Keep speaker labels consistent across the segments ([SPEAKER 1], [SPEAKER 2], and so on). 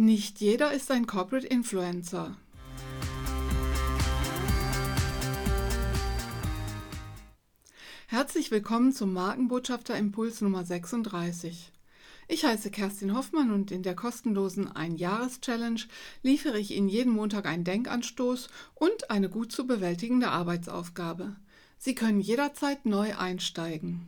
[SPEAKER 1] Nicht jeder ist ein Corporate Influencer. Herzlich willkommen zum Markenbotschafter Impuls Nummer 36. Ich heiße Kerstin Hoffmann und in der kostenlosen Ein-Jahres-Challenge liefere ich Ihnen jeden Montag einen Denkanstoß und eine gut zu bewältigende Arbeitsaufgabe. Sie können jederzeit neu einsteigen.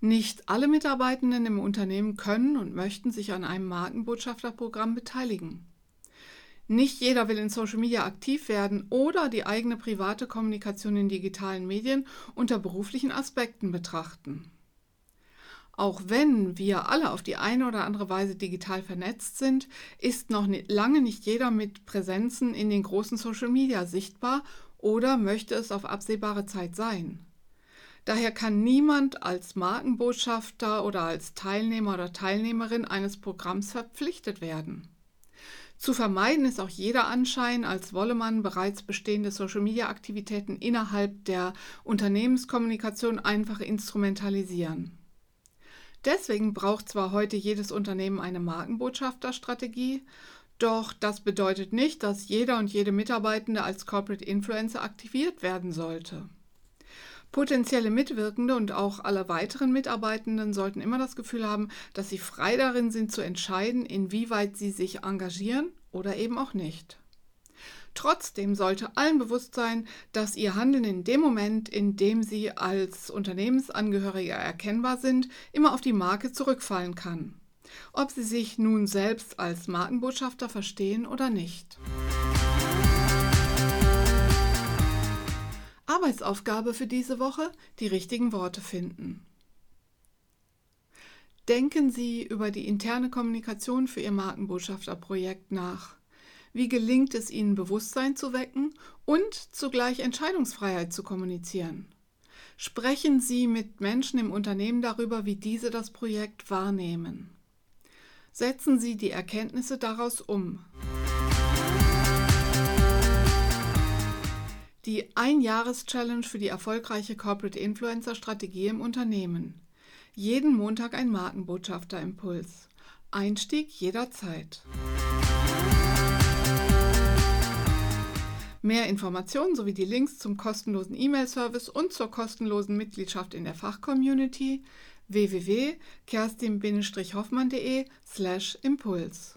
[SPEAKER 1] Nicht alle Mitarbeitenden im Unternehmen können und möchten sich an einem Markenbotschafterprogramm beteiligen. Nicht jeder will in Social Media aktiv werden oder die eigene private Kommunikation in digitalen Medien unter beruflichen Aspekten betrachten. Auch wenn wir alle auf die eine oder andere Weise digital vernetzt sind, ist noch lange nicht jeder mit Präsenzen in den großen Social Media sichtbar oder möchte es auf absehbare Zeit sein. Daher kann niemand als Markenbotschafter oder als Teilnehmer oder Teilnehmerin eines Programms verpflichtet werden. Zu vermeiden ist auch jeder Anschein, als wolle man bereits bestehende Social-Media-Aktivitäten innerhalb der Unternehmenskommunikation einfach instrumentalisieren. Deswegen braucht zwar heute jedes Unternehmen eine Markenbotschafterstrategie, doch das bedeutet nicht, dass jeder und jede Mitarbeitende als Corporate Influencer aktiviert werden sollte. Potenzielle Mitwirkende und auch alle weiteren Mitarbeitenden sollten immer das Gefühl haben, dass sie frei darin sind zu entscheiden, inwieweit sie sich engagieren oder eben auch nicht. Trotzdem sollte allen bewusst sein, dass ihr Handeln in dem Moment, in dem sie als Unternehmensangehörige erkennbar sind, immer auf die Marke zurückfallen kann. Ob sie sich nun selbst als Markenbotschafter verstehen oder nicht. Arbeitsaufgabe für diese Woche, die richtigen Worte finden. Denken Sie über die interne Kommunikation für Ihr Markenbotschafterprojekt nach. Wie gelingt es Ihnen, Bewusstsein zu wecken und zugleich Entscheidungsfreiheit zu kommunizieren? Sprechen Sie mit Menschen im Unternehmen darüber, wie diese das Projekt wahrnehmen. Setzen Sie die Erkenntnisse daraus um. Die Ein-Jahres-Challenge für die erfolgreiche Corporate Influencer-Strategie im Unternehmen. Jeden Montag ein Markenbotschafter-Impuls. Einstieg jederzeit. Mehr Informationen sowie die Links zum kostenlosen E-Mail-Service und zur kostenlosen Mitgliedschaft in der Fachcommunity www.kerstin-hoffmann.de slash Impuls.